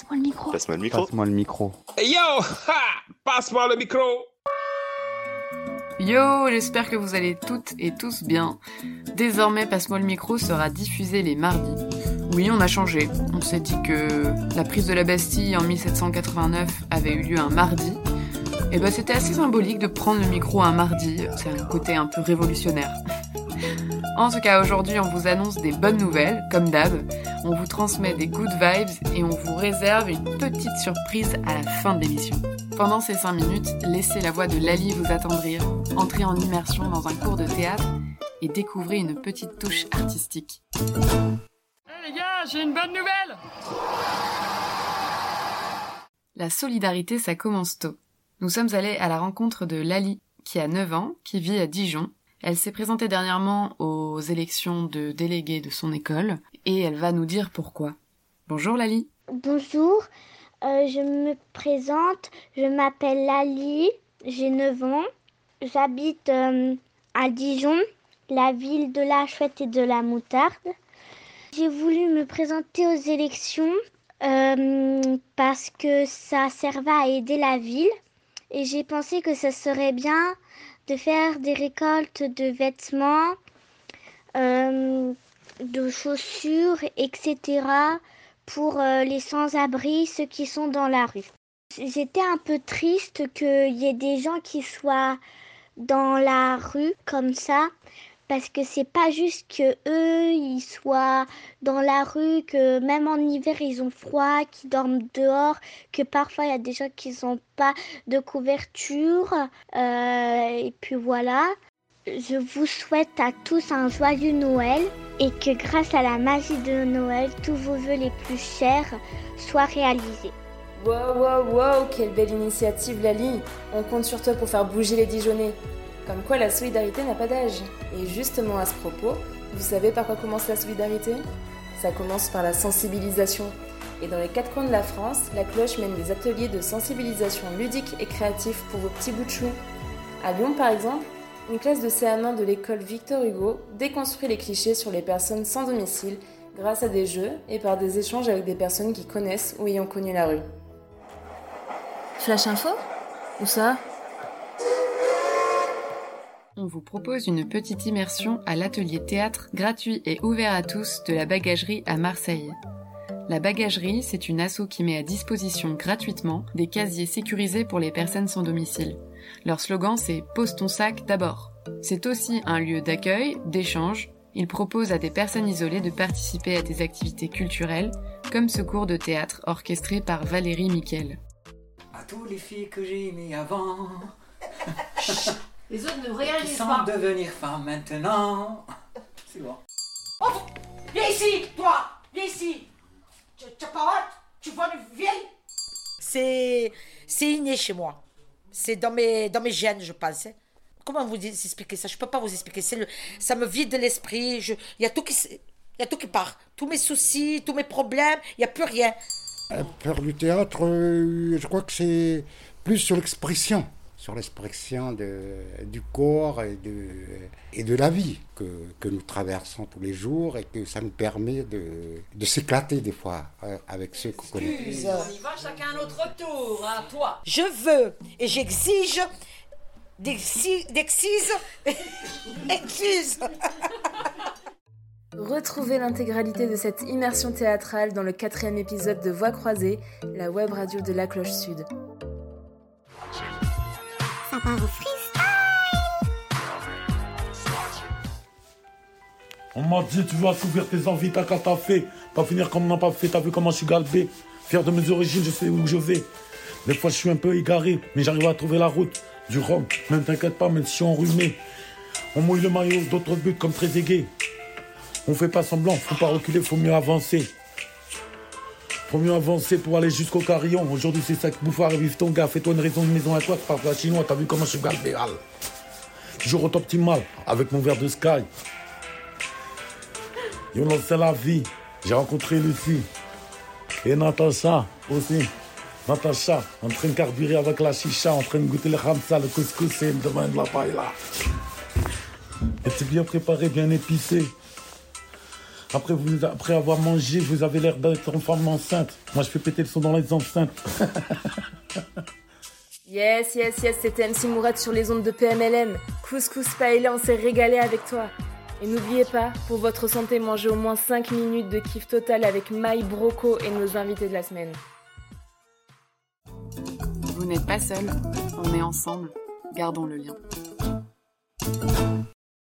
Passe-moi le micro. Passe-moi le micro. Passe-moi le micro. Hey yo ha Passe-moi le micro Yo, j'espère que vous allez toutes et tous bien. Désormais, Passe-moi le micro sera diffusé les mardis. Oui, on a changé. On s'est dit que la prise de la Bastille en 1789 avait eu lieu un mardi. Et ben c'était assez symbolique de prendre le micro un mardi. C'est un côté un peu révolutionnaire. En tout cas, aujourd'hui, on vous annonce des bonnes nouvelles, comme d'hab. On vous transmet des good vibes et on vous réserve une petite surprise à la fin de l'émission. Pendant ces 5 minutes, laissez la voix de Lali vous attendrir, entrez en immersion dans un cours de théâtre et découvrez une petite touche artistique. Hey les gars, j'ai une bonne nouvelle La solidarité, ça commence tôt. Nous sommes allés à la rencontre de Lali, qui a 9 ans, qui vit à Dijon. Elle s'est présentée dernièrement aux élections de délégués de son école, et elle va nous dire pourquoi. Bonjour Lali. Bonjour, euh, je me présente, je m'appelle Lali, j'ai 9 ans, j'habite euh, à Dijon, la ville de la chouette et de la moutarde. J'ai voulu me présenter aux élections euh, parce que ça servait à aider la ville et j'ai pensé que ça serait bien de faire des récoltes de vêtements, euh, de chaussures, etc. pour euh, les sans-abri, ceux qui sont dans la rue. J'étais un peu triste qu'il y ait des gens qui soient dans la rue comme ça parce que c'est pas juste que eux ils soient dans la rue que même en hiver ils ont froid qu'ils dorment dehors que parfois il y a des gens qui n'ont pas de couverture euh, et puis voilà je vous souhaite à tous un joyeux Noël et que grâce à la magie de Noël tous vos vœux les plus chers soient réalisés Wow, wow, wow, quelle belle initiative, Lali. On compte sur toi pour faire bouger les Dijonais. Comme quoi la solidarité n'a pas d'âge. Et justement à ce propos, vous savez par quoi commence la solidarité? Ça commence par la sensibilisation. Et dans les quatre coins de la France, la cloche mène des ateliers de sensibilisation ludique et créatifs pour vos petits bouts de chou. À Lyon par exemple, une classe de CM1 de l'école Victor Hugo déconstruit les clichés sur les personnes sans domicile grâce à des jeux et par des échanges avec des personnes qui connaissent ou ayant connu la rue. Flash info? Où ça? On vous propose une petite immersion à l'atelier théâtre gratuit et ouvert à tous de la bagagerie à Marseille. La bagagerie, c'est une asso qui met à disposition gratuitement des casiers sécurisés pour les personnes sans domicile. Leur slogan, c'est Pose ton sac d'abord. C'est aussi un lieu d'accueil, d'échange. Ils proposent à des personnes isolées de participer à des activités culturelles, comme ce cours de théâtre orchestré par Valérie Miquel. À tous les filles que j'ai aimées avant, Les autres ne réalisent sont pas. devenir femmes maintenant. C'est bon. Oh, viens ici, toi, viens ici. Tu tu as pas honte? Tu vois une vieille? C'est c'est inné chez moi. C'est dans mes dans mes gènes, je pense. hein. Comment vous expliquer ça? Je peux pas vous expliquer. C'est le, ça me vide l'esprit. Il y a tout qui, il y a tout qui part. Tous mes soucis, tous mes problèmes, il y a plus rien. Faire du théâtre, euh, je crois que c'est plus sur l'expression, sur l'expression du corps et de, et de la vie que, que nous traversons tous les jours et que ça nous permet de, de s'éclater des fois euh, avec ceux qu'on connaît. On y va chacun à notre tour, à toi. Je veux et j'exige d'excise, excuse. Retrouvez l'intégralité de cette immersion théâtrale dans le quatrième épisode de Voix croisée, la web radio de la Cloche Sud. On m'a dit, tu vas assouvir tes envies, t'as qu'à fait. Pas finir comme on n'a pas fait, t'as vu comment je suis galbé. Fier de mes origines, je sais où je vais. Des fois, je suis un peu égaré, mais j'arrive à trouver la route. Du rhum, même t'inquiète pas, même si je suis enrhumé. On mouille le maillot, d'autres buts comme très aigués. On fait pas semblant, faut pas reculer, faut mieux avancer. Faut mieux avancer pour aller jusqu'au carillon. Aujourd'hui, c'est ça que bouffard et vive ton gars. Fais-toi une raison de maison à toi, parles pas chinois, t'as vu comment je suis galbé, Al. Toujours au optimal, avec mon verre de Sky. Yo, c'est la vie. J'ai rencontré Lucie. Et Natacha aussi. Natacha, en train de carburer avec la chicha, en train de goûter le ramsa, le couscous et demain de la paella. Et c'est bien préparé, bien épicé. Après, vous, après avoir mangé, vous avez l'air d'être en femme enceinte. Moi, je fais péter le son dans les enceintes. yes, yes, yes, c'était MC Mourad sur les ondes de PMLM. Couscous Paella, on s'est régalé avec toi. Et n'oubliez pas, pour votre santé, mangez au moins 5 minutes de kiff total avec Maï Broco et nos invités de la semaine. Vous n'êtes pas seul, on est ensemble, gardons le lien.